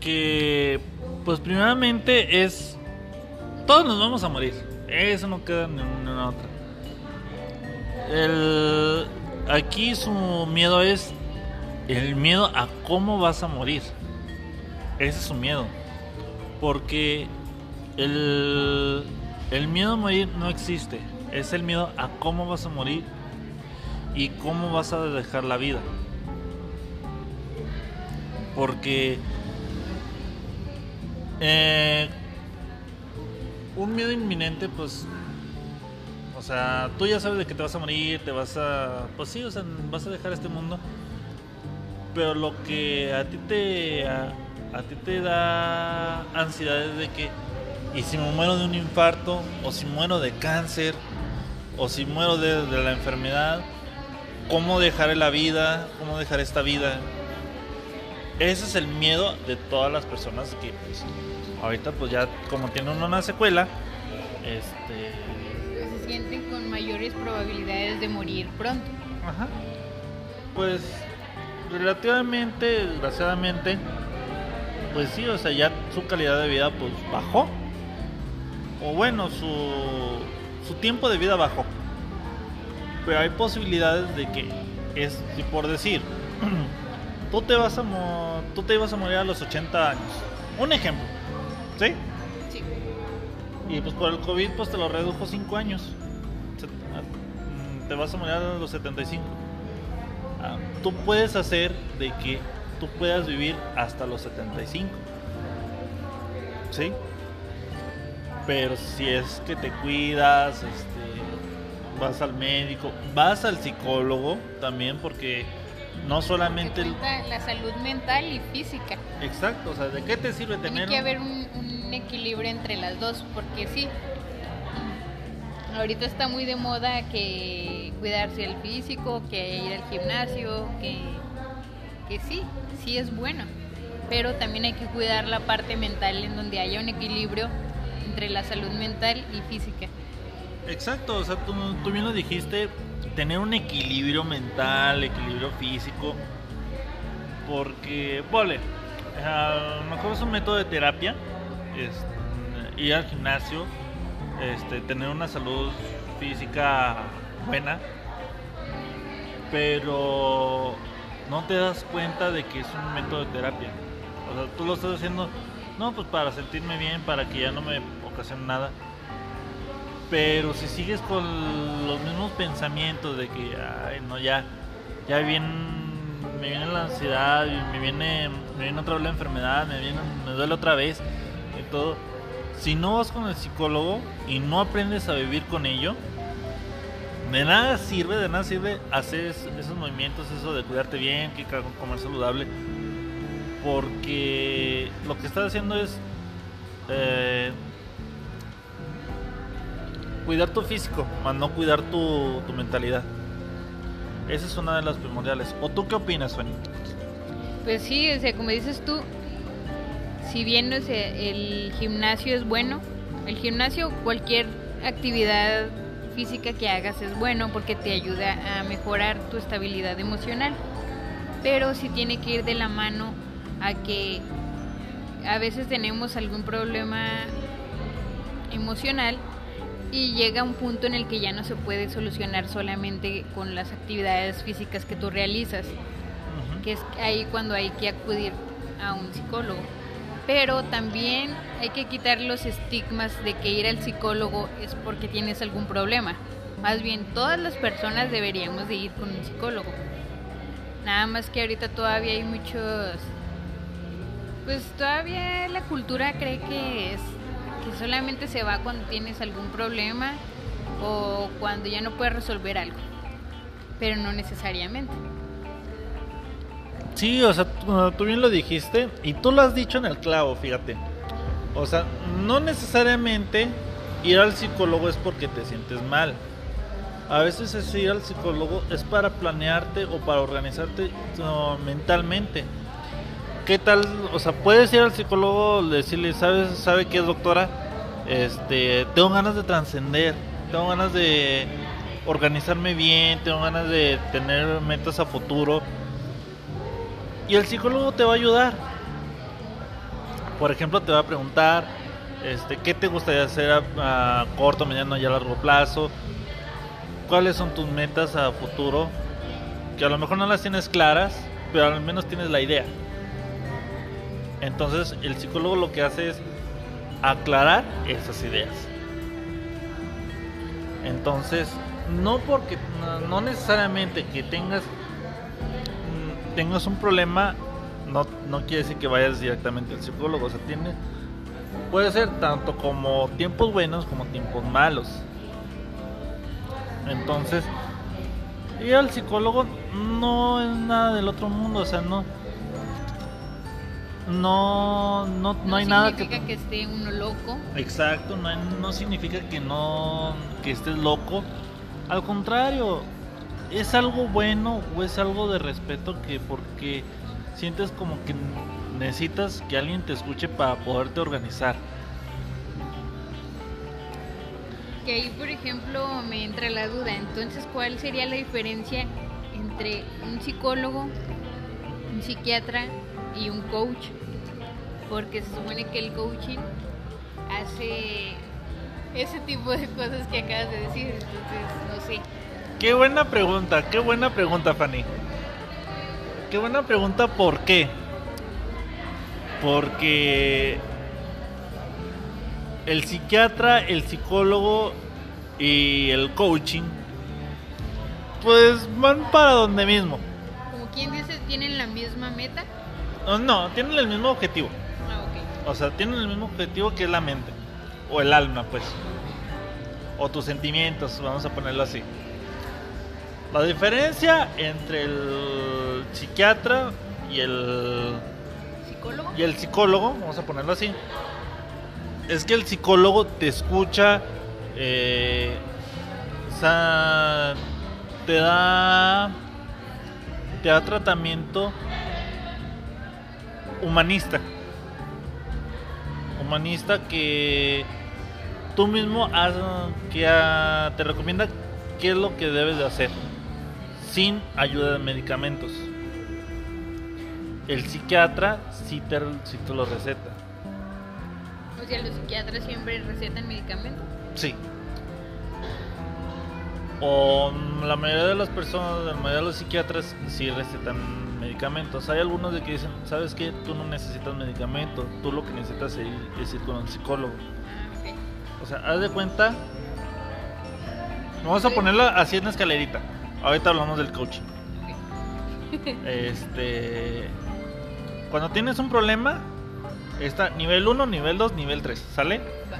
Que pues primeramente es todos nos vamos a morir. Eso no queda ni una otra. El, aquí su miedo es el miedo a cómo vas a morir. Ese es su miedo. Porque el, el miedo a morir no existe. Es el miedo a cómo vas a morir y cómo vas a dejar la vida. Porque eh, un miedo inminente, pues, o sea, tú ya sabes de que te vas a morir, te vas a, pues sí, o sea, vas a dejar este mundo. Pero lo que a ti te, a, ti te da ansiedad es de que, y si me muero de un infarto, o si muero de cáncer, o si muero de, de la enfermedad, ¿cómo dejaré la vida? ¿Cómo dejaré esta vida? Ese es el miedo de todas las personas que pues, ahorita pues ya como tiene uno una secuela, este... Se sienten con mayores probabilidades de morir pronto. Ajá. Pues relativamente, desgraciadamente, pues sí, o sea, ya su calidad de vida pues bajó. O bueno, su, su tiempo de vida bajó. Pero hay posibilidades de que es, si por decir, tú te vas a mo- tú te ibas a morir a los 80 años. Un ejemplo. ¿Sí? Sí. Y pues por el COVID pues te lo redujo 5 años. Te vas a morir a los 75. Ah, Tú puedes hacer de que tú puedas vivir hasta los 75. ¿Sí? Pero si es que te cuidas, este, vas al médico, vas al psicólogo también porque no solamente... el- la salud mental y física. Exacto, o sea, ¿de qué te sirve Tiene tener... que un- haber un, un equilibrio entre las dos, porque sí, ahorita está muy de moda que cuidarse el físico, que ir al gimnasio, que, que sí, sí es bueno, pero también hay que cuidar la parte mental en donde haya un equilibrio entre la salud mental y física. Exacto, o sea, tú, tú bien lo dijiste, tener un equilibrio mental, equilibrio físico, porque, vale, a lo mejor es un método de terapia, es, ir al gimnasio, este, tener una salud física buena, pero no te das cuenta de que es un método de terapia. O sea, tú lo estás haciendo, no, pues para sentirme bien, para que ya no me ocasione nada. Pero si sigues con los mismos pensamientos de que, ay, no, ya, ya bien, me viene la ansiedad, me viene, me viene otra vez la enfermedad, me, viene, me duele otra vez y todo. Si no vas con el psicólogo y no aprendes a vivir con ello, de nada sirve, de nada sirve hacer es- esos movimientos, eso de cuidarte bien, que comer saludable, porque lo que estás haciendo es eh, cuidar tu físico, más no cuidar tu, tu mentalidad. Esa es una de las primordiales. ¿O tú qué opinas, Fanny? Pues sí, o sea, como dices tú, si bien o el gimnasio es bueno, el gimnasio, cualquier actividad física que hagas es bueno porque te ayuda a mejorar tu estabilidad emocional. Pero sí tiene que ir de la mano a que a veces tenemos algún problema emocional y llega un punto en el que ya no se puede solucionar solamente con las actividades físicas que tú realizas que es ahí cuando hay que acudir a un psicólogo. Pero también hay que quitar los estigmas de que ir al psicólogo es porque tienes algún problema. Más bien, todas las personas deberíamos de ir con un psicólogo. Nada más que ahorita todavía hay muchos... Pues todavía la cultura cree que es que solamente se va cuando tienes algún problema o cuando ya no puedes resolver algo. Pero no necesariamente. Sí, o sea, tú, bien lo dijiste y tú lo has dicho en el clavo, fíjate. O sea, no necesariamente ir al psicólogo es porque te sientes mal. A veces es ir al psicólogo es para planearte o para organizarte mentalmente. ¿Qué tal? O sea, puedes ir al psicólogo, decirle, ¿sabes, sabe qué es doctora? Este, tengo ganas de trascender, tengo ganas de organizarme bien, tengo ganas de tener metas a futuro. Y el psicólogo te va a ayudar. Por ejemplo, te va a preguntar, este, ¿qué te gustaría hacer a, a corto, mediano y a largo plazo? ¿Cuáles son tus metas a futuro? Que a lo mejor no las tienes claras, pero al menos tienes la idea. Entonces el psicólogo lo que hace es aclarar esas ideas. Entonces, no porque no, necesariamente que tengas mm, tengas un problema no, no quiere decir que vayas directamente al psicólogo, o sea, tiene puede ser tanto como tiempos buenos como tiempos malos. Entonces, ir al psicólogo no es nada del otro mundo, o sea, no no no, no, hay nada que significa que esté uno loco. Exacto, no, no significa que no que estés loco. Al contrario, es algo bueno o es algo de respeto que porque sientes como que necesitas que alguien te escuche para poderte organizar. Que ahí, por ejemplo, me entra la duda. Entonces, ¿cuál sería la diferencia entre un psicólogo, un psiquiatra y un coach? Porque se supone que el coaching hace ese tipo de cosas que acabas de decir. Entonces, no sé. Qué buena pregunta, qué buena pregunta, Fanny. Qué buena pregunta, ¿por qué? Porque el psiquiatra, el psicólogo y el coaching, pues van para donde mismo. Como quien dice, tienen la misma meta. No, tienen el mismo objetivo. Ah. O sea, tienen el mismo objetivo que es la mente. O el alma, pues. O tus sentimientos, vamos a ponerlo así. La diferencia entre el psiquiatra y el, ¿Psicólogo? y el psicólogo, vamos a ponerlo así, es que el psicólogo te escucha, eh, o sea, te da, te da tratamiento humanista. Humanista que tú mismo haz, que te recomienda qué es lo que debes de hacer sin ayuda de medicamentos. El psiquiatra sí te, sí te lo receta. O sea, los psiquiatras siempre recetan medicamentos. Sí. O la mayoría de las personas, la mayoría de los psiquiatras sí recetan medicamentos. Hay algunos de que dicen, ¿sabes qué? Tú no necesitas medicamentos, tú lo que necesitas es ir, con un psicólogo. O sea, haz de cuenta. Vamos a ponerla así en la escalerita. Ahorita hablamos del coaching. Este. Cuando tienes un problema, está nivel 1, nivel 2, nivel 3. ¿Sale? Va.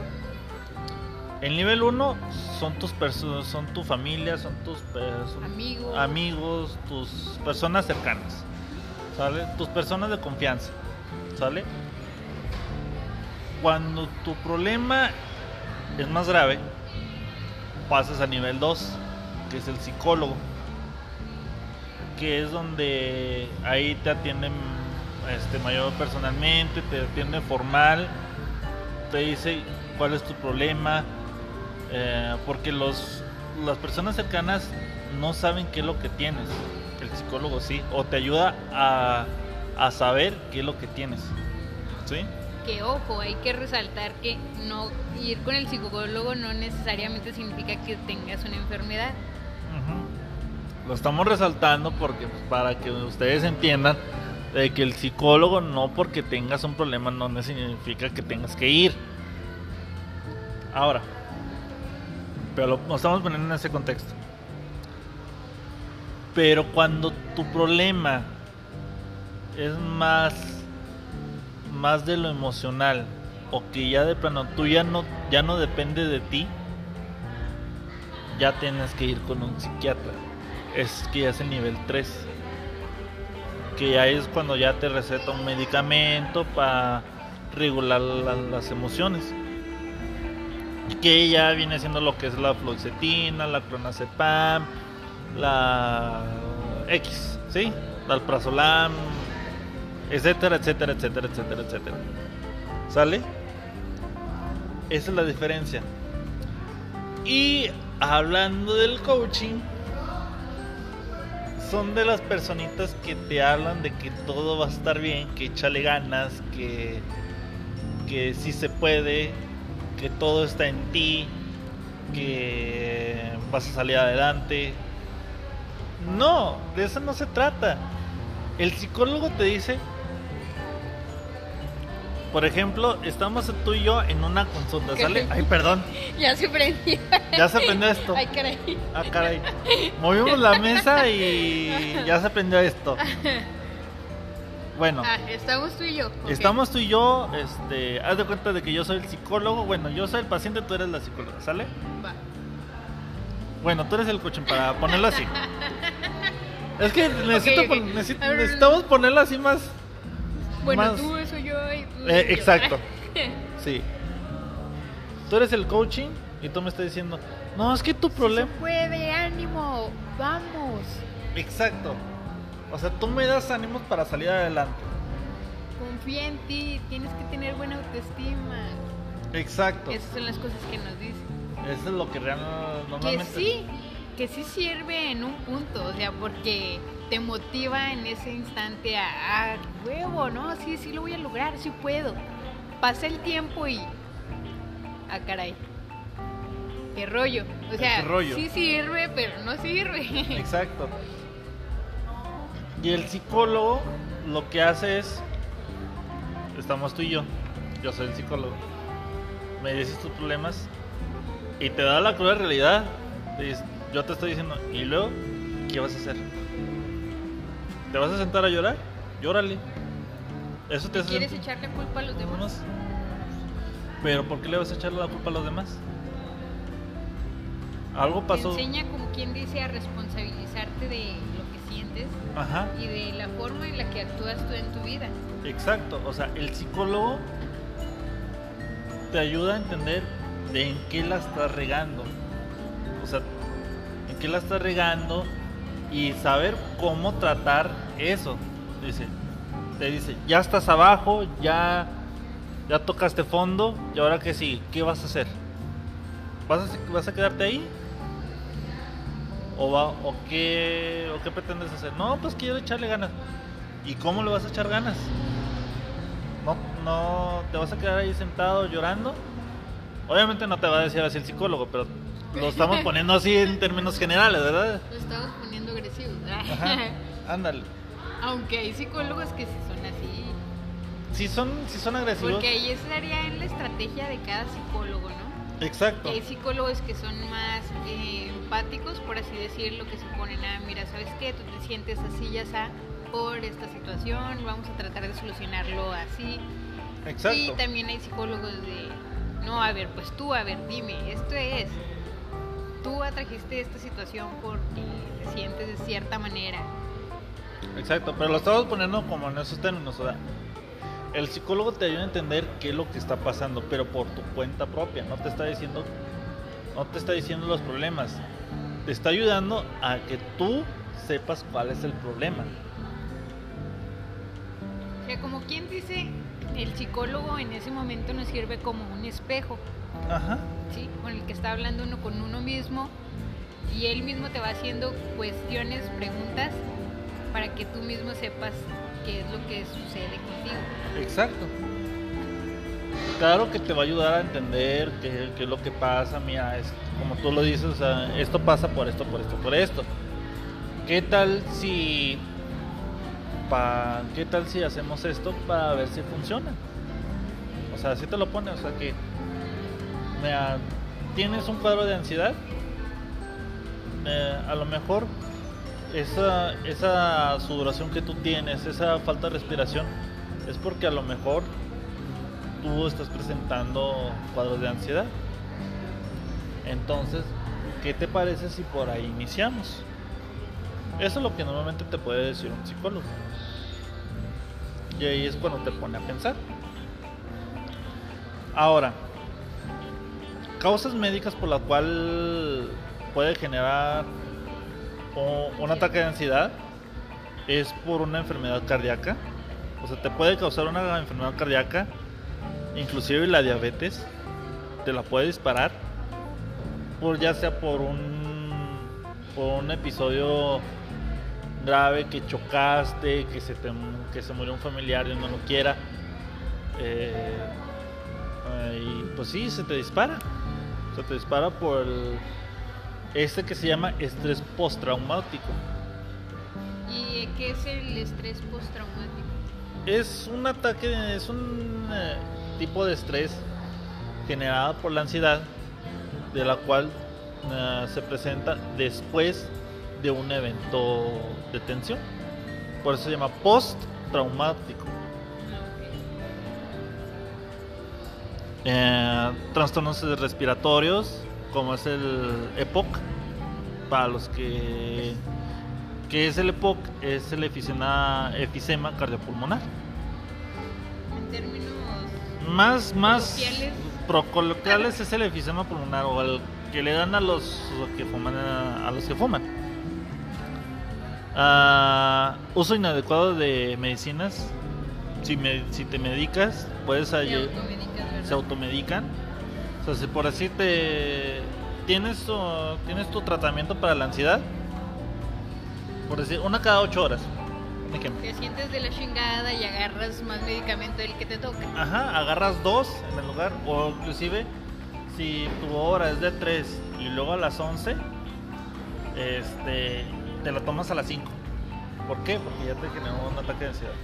El nivel 1 son tus personas, son tu familia, son tus Amigos. amigos, tus personas cercanas. ¿Sale? Tus personas de confianza. ¿Sale? Cuando tu problema es más grave, pasas a nivel 2, que es el psicólogo. Que es donde ahí te atienden este, mayor personalmente, te atiende formal, te dice cuál es tu problema, eh, porque los, las personas cercanas no saben qué es lo que tienes, psicólogo sí, o te ayuda a, a saber qué es lo que tienes. ¿Sí? Que ojo, hay que resaltar que no ir con el psicólogo no necesariamente significa que tengas una enfermedad. Lo estamos resaltando porque pues, para que ustedes entiendan de que el psicólogo no porque tengas un problema no significa que tengas que ir. Ahora, pero lo, nos estamos poniendo en ese contexto. Pero cuando tu problema es más más de lo emocional o que ya de plano tú ya no ya no depende de ti, ya tienes que ir con un psiquiatra. Es que ya es el nivel 3. Que ya es cuando ya te receta un medicamento para regular la- las emociones. Que ya viene siendo lo que es la fluoxetina, la clonazepam, la X, ¿sí? La alprazolam, etcétera, etcétera, etcétera, etcétera, etcétera. ¿Sale? Esa es la diferencia. Y hablando del coaching, son de las personitas que te hablan de que todo va a estar bien, que échale ganas, que, que sí se puede, que todo está en ti, que vas a salir adelante. No, de eso no se trata. El psicólogo te dice, por ejemplo, estamos tú y yo en una consulta, ¿sale? Ay, perdón. Ya se prendió. Ya se prendió esto. Ay, caray. Ah, caray. Movimos la mesa y ya se prendió esto. Bueno. Ah, estamos tú y yo. Estamos tú y yo, este, haz de cuenta de que yo soy el psicólogo, bueno, yo soy el paciente, tú eres la psicóloga, ¿sale? Va. Bueno, tú eres el coaching para ponerlo así. Es que necesito pon- ver, necesitamos ponerlo así más. Bueno, más- tú soy yo y tú Eh, yo. exacto. Sí. Tú eres el coaching y tú me estás diciendo, no, es que tu problema. Se puede, ánimo, vamos. Exacto. O sea, tú me das ánimos para salir adelante. Confía en ti, tienes que tener buena autoestima. Exacto. Esas son las cosas que nos dicen. Eso es lo que real, Que normalmente. sí, que sí sirve en un punto, o sea, porque te motiva en ese instante a, a huevo, ¿no? Sí, sí lo voy a lograr, sí puedo. Pasa el tiempo y... Ah, caray. Qué rollo. O sea, rollo. sí sirve, pero no sirve. Exacto. Y el psicólogo lo que hace es, estamos tú y yo, yo soy el psicólogo, me dices tus problemas y te da la cruda realidad. Te Yo te estoy diciendo, ¿y luego qué vas a hacer? ¿Te vas a sentar a llorar? Llórale. Eso te hace ¿Quieres sentir- echarle culpa a los demás? Pero ¿por qué le vas a echarle la culpa a los demás? Algo Te pasó. enseña, como quien dice, a responsabilizarte de lo que sientes Ajá. y de la forma en la que actúas tú en tu vida. Exacto, o sea, el psicólogo te ayuda a entender de en qué la estás regando. O sea, en qué la estás regando y saber cómo tratar eso. Dice, te dice, ya estás abajo, ya ya tocaste fondo y ahora qué sigue, ¿qué vas a hacer? ¿Vas a, vas a quedarte ahí? ¿O, va, o, qué, ¿O qué pretendes hacer? No, pues quiero echarle ganas. ¿Y cómo le vas a echar ganas? No, no te vas a quedar ahí sentado llorando. Obviamente no te va a decir así el psicólogo, pero lo estamos poniendo así en términos generales, ¿verdad? Lo estamos poniendo agresivo. Ajá, ándale. Aunque hay psicólogos que sí son así. Si son, si son agresivos, Porque ahí estaría en la estrategia de cada psicólogo, ¿no? exacto. Hay psicólogos que son más eh, empáticos, por así decirlo, que se ponen a, mira, ¿sabes qué? Tú te sientes así, ya está, por esta situación, vamos a tratar de solucionarlo así. Y Exacto. también hay psicólogos de, no, a ver, pues tú, a ver, dime, esto es, tú atrajiste esta situación porque te sientes de cierta manera. Exacto, pero lo estamos poniendo como en esos términos. O sea, el psicólogo te ayuda a entender qué es lo que está pasando, pero por tu cuenta propia. No te está diciendo, no te está diciendo los problemas. Te está ayudando a que tú sepas cuál es el problema. O sea, como quien dice, el psicólogo en ese momento nos sirve como un espejo, Ajá. ¿sí? Con el que está hablando uno con uno mismo y él mismo te va haciendo cuestiones, preguntas, para que tú mismo sepas qué es lo que sucede contigo. Exacto. Claro que te va a ayudar a entender qué, qué es lo que pasa, mira, es, como tú lo dices, o sea, esto pasa por esto, por esto, por esto. ¿Qué tal si pa, qué tal si hacemos esto para ver si funciona? O sea, así te lo pone, o sea que mira, tienes un cuadro de ansiedad, eh, a lo mejor esa, esa sudoración que tú tienes, esa falta de respiración, es porque a lo mejor tú estás presentando cuadros de ansiedad. Entonces, ¿qué te parece si por ahí iniciamos? Eso es lo que normalmente te puede decir un psicólogo. Y ahí es cuando te pone a pensar. Ahora, causas médicas por la cual puede generar un ataque de ansiedad es por una enfermedad cardíaca, O sea, te puede causar una enfermedad cardíaca, inclusive la diabetes, te la puede disparar, por ya sea por un, por un episodio grave que chocaste, que se, te, que se murió un familiar y no lo quiera. Eh, y pues sí, se te dispara. Se te dispara por el, este que se llama estrés postraumático. ¿Y qué es el estrés postraumático? Es un ataque, es un eh, tipo de estrés generado por la ansiedad, de la cual uh, se presenta después de un evento de tensión. Por eso se llama post-traumático. Eh, trastornos respiratorios, como es el EPOC, para los que que es el EPOC, es el efisema, efisema cardiopulmonar. En términos más más coloquiales, coloquiales es el efisema pulmonar o el que le dan a los que fuman a los que fuman. Ah, uso inadecuado de medicinas. Si, me, si te medicas, puedes se ¿verdad? se automedican. O sea, si por así te tienes tu, tienes tu tratamiento para la ansiedad, por decir, una cada ocho horas. Un ejemplo. Te sientes de la chingada y agarras más medicamento del que te toca. Ajá, agarras dos en el lugar, o inclusive si tu hora es de 3 y luego a las 11, este, te la tomas a las 5. ¿Por qué? Porque ya te generó un ataque de ansiedad.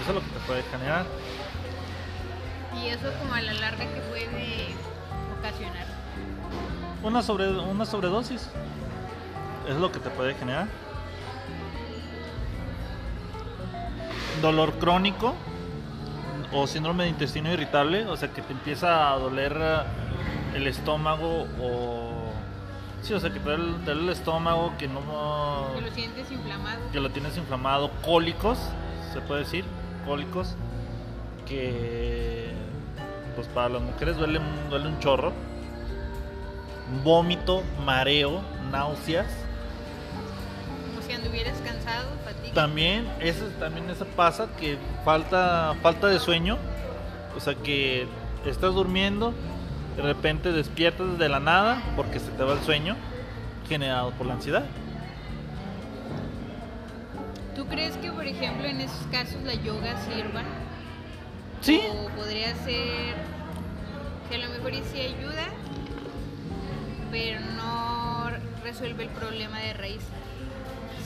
Eso es lo que te puede generar. Y eso como a la larga que puede ocasionar. Una, sobre, una sobredosis. Es lo que te puede generar. Dolor crónico o síndrome de intestino irritable, o sea que te empieza a doler el estómago o... Sí, o sea que te duele el estómago, que no... Que lo sientes inflamado. que lo tienes inflamado, cólicos, se puede decir, cólicos, que pues para las mujeres duele, un- duele un chorro, vómito, mareo, náuseas, Como si anduvieras cansado, fatiga. también eso también eso pasa que falta falta de sueño, o sea que estás durmiendo, de repente despiertas de la nada porque se te va el sueño generado por la ansiedad. ¿Tú crees que, por ejemplo, en esos casos la yoga sirva? Sí, O podría ser que a lo mejor sí ayuda, pero no resuelve el problema de raíz.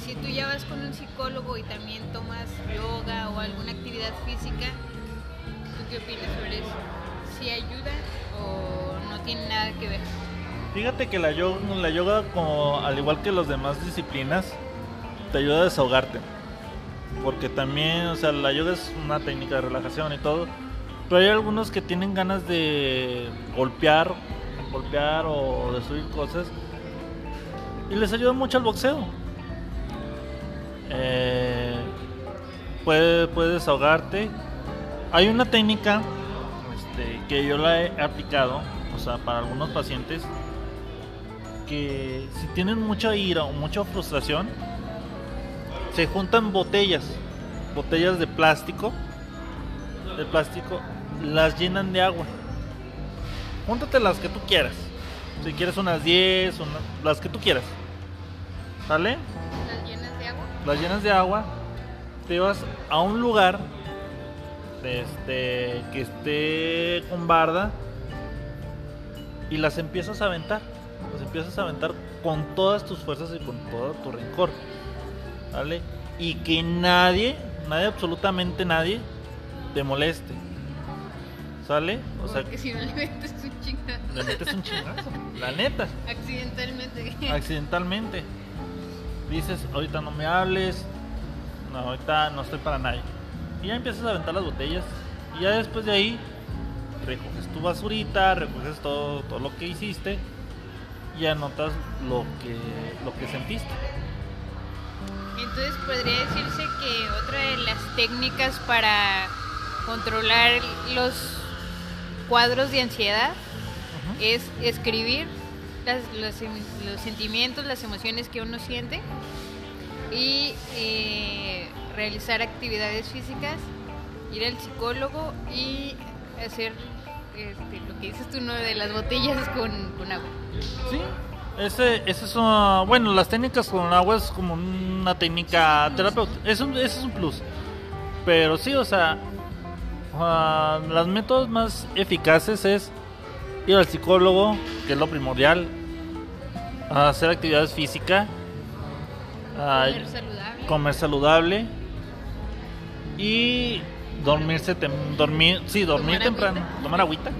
Si tú ya vas con un psicólogo y también tomas yoga o alguna actividad física, ¿tú qué opinas sobre eso? ¿Si ayuda o no tiene nada que ver? Fíjate que la yoga, la yoga como al igual que las demás disciplinas, te ayuda a desahogarte. Porque también, o sea, la yoga es una técnica de relajación y todo. Pero hay algunos que tienen ganas de golpear, golpear o destruir cosas. Y les ayuda mucho el boxeo. Eh, puede, puede desahogarte. Hay una técnica este, que yo la he aplicado, o sea, para algunos pacientes que si tienen mucha ira o mucha frustración, se juntan botellas, botellas de plástico, de plástico, las llenan de agua. Júntate las que tú quieras. Si quieres unas 10, una- las que tú quieras. ¿Sale? ¿Las llenas de agua? las llenas de agua, te vas a un lugar este, que esté con barda y las empiezas a aventar. Las empiezas a aventar con todas tus fuerzas y con todo tu rencor. ¿Vale? Y que nadie, nadie, absolutamente nadie, te moleste. ¿Sale? O sea, Porque si no le metes un chingado. le metes un chingazo. La neta. Accidentalmente. accidentalmente. Dices, ahorita no me hables, no, ahorita no estoy para nadie. Y ya empiezas a aventar las botellas. Y ya después de ahí, recoges tu basurita, recoges todo, todo lo que hiciste y anotas lo que, lo que sentiste. Entonces podría decirse que otra de las técnicas para controlar los cuadros de ansiedad es escribir las- los, los sentimientos, las emociones que uno siente y eh, realizar actividades físicas, ir al psicólogo y hacer este, lo que dices tú, ¿no? De las botellas con, con agua. Sí, ese, ese es una, bueno, las técnicas con agua es como una técnica terapéutica, es un, ese es un plus. Pero sí, o sea, ah, los métodos más eficaces es ir al psicólogo, que es lo primordial, hacer actividades físicas, saludable. comer saludable y dormirse tem- dormir, sí, dormir Tomar temprano, agüita. tomar agüita.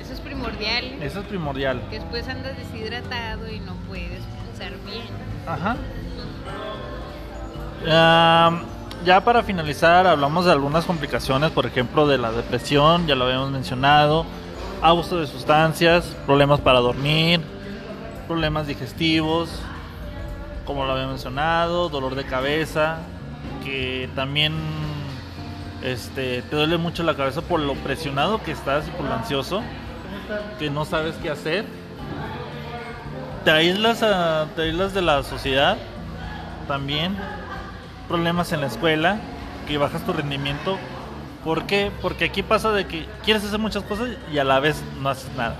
Eso es primordial. Eso es primordial. Después andas deshidratado y no puedes pensar bien. Ajá. Ya para finalizar, hablamos de algunas complicaciones, por ejemplo, de la depresión, ya lo habíamos mencionado, abuso de sustancias, problemas para dormir, problemas digestivos, como lo había mencionado, dolor de cabeza, que también este, te duele mucho la cabeza por lo presionado que estás y por lo ansioso, que no sabes qué hacer te aíslas, te aíslas de la sociedad también. Problemas en la escuela, que bajas tu rendimiento. ¿Por qué? Porque aquí pasa de que quieres hacer muchas cosas y a la vez no haces nada.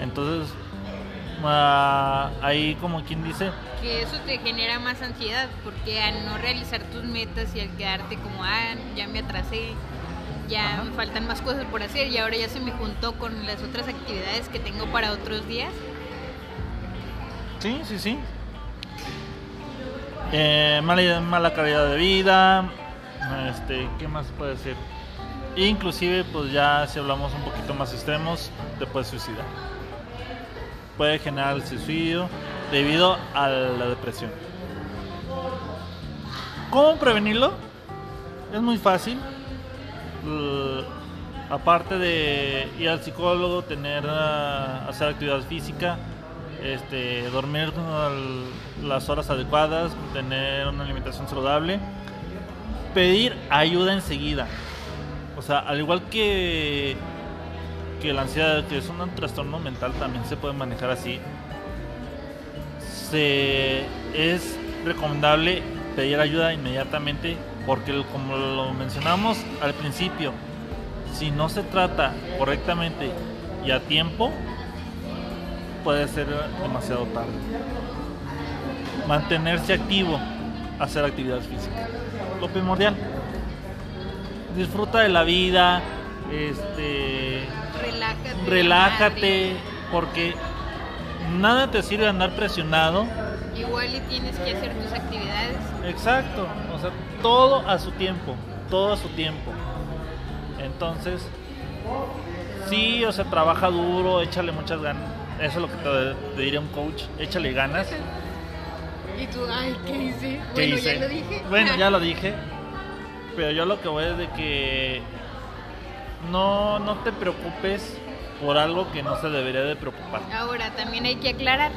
Entonces, ah, ahí como quien dice, Que eso te genera más ansiedad, porque al no realizar tus metas y al quedarte como, ah, ya me atrasé, ya Ajá. me faltan más cosas por hacer y ahora ya se me juntó con las otras actividades que tengo para otros días. Sí, sí, sí. Eh, mala, mala calidad de vida. Este, ¿qué más puede decir? Inclusive, pues ya si hablamos un poquito más extremos, te puedes suicidar. Puede generar el suicidio debido a la depresión. ¿Cómo prevenirlo? Es muy fácil. L- aparte de ir al psicólogo, tener ah, hacer actividad física, este, dormir las horas adecuadas, tener una alimentación saludable, pedir ayuda enseguida. O sea, al igual que que la ansiedad, que es un trastorno mental, también se puede manejar así. Se es recomendable pedir ayuda inmediatamente porque como lo mencionamos al principio, si no se trata correctamente y a tiempo, puede ser demasiado tarde. Mantenerse activo, hacer actividad física, lo primordial. Disfruta de la vida, este, Relájate. relájate, porque nada te sirve andar presionado. Igual y tienes que hacer tus actividades. Exacto, o sea, todo a su tiempo, todo a su tiempo. Entonces, sí, o sea, trabaja duro, échale muchas ganas. Eso es lo que te, te diría un coach, échale ganas. Y tú, ay, ¿qué hice? ¿Qué bueno, hice? ya lo dije. Bueno, ya lo dije. Pero yo lo que voy es de que no, no te preocupes por algo que no se debería de preocupar. Ahora, también hay que aclarar.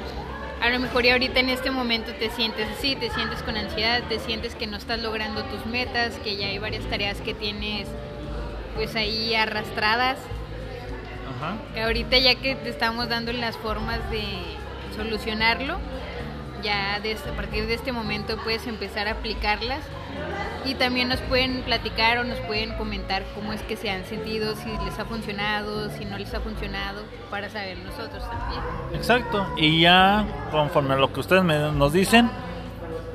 A lo mejor y ahorita en este momento te sientes así, te sientes con ansiedad, te sientes que no estás logrando tus metas, que ya hay varias tareas que tienes pues ahí arrastradas. Ajá. Que ahorita ya que te estamos dando las formas de solucionarlo, ya desde, a partir de este momento puedes empezar a aplicarlas y también nos pueden platicar o nos pueden comentar cómo es que se han sentido, si les ha funcionado, si no les ha funcionado, para saber nosotros también. Exacto. Y ya conforme a lo que ustedes nos dicen,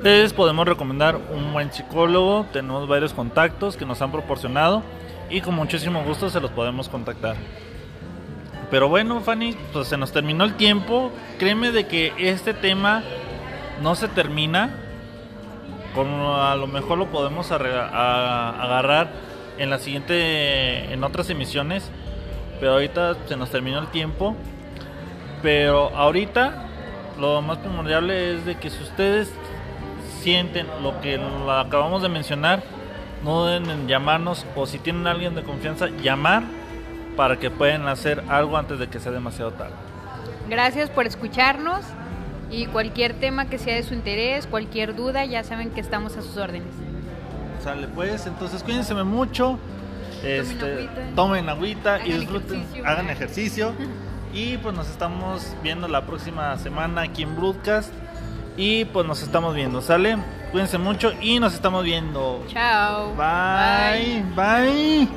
les podemos recomendar un buen psicólogo. Tenemos varios contactos que nos han proporcionado y con muchísimo gusto se los podemos contactar. Pero bueno, Fanny, pues se nos terminó el tiempo. Créeme de que este tema no se termina. Como a lo mejor lo podemos a- agarrar en la siguiente, en otras emisiones. Pero ahorita se nos terminó el tiempo. Pero ahorita lo más primordial es de que si ustedes sienten lo que acabamos de mencionar, no duden en llamarnos o si tienen alguien de confianza, llamar para que puedan hacer algo antes de que sea demasiado tarde. Gracias por escucharnos y cualquier tema que sea de su interés, cualquier duda, ya saben que estamos a sus órdenes. Sale pues, entonces cuídense mucho. Este, agüita. tomen agüita y disfruten, ejercicio. hagan ejercicio. Y pues nos estamos viendo la próxima semana aquí en Broadcast. Y pues nos estamos viendo, ¿sale? Cuídense mucho y nos estamos viendo. Chao. Bye. Bye.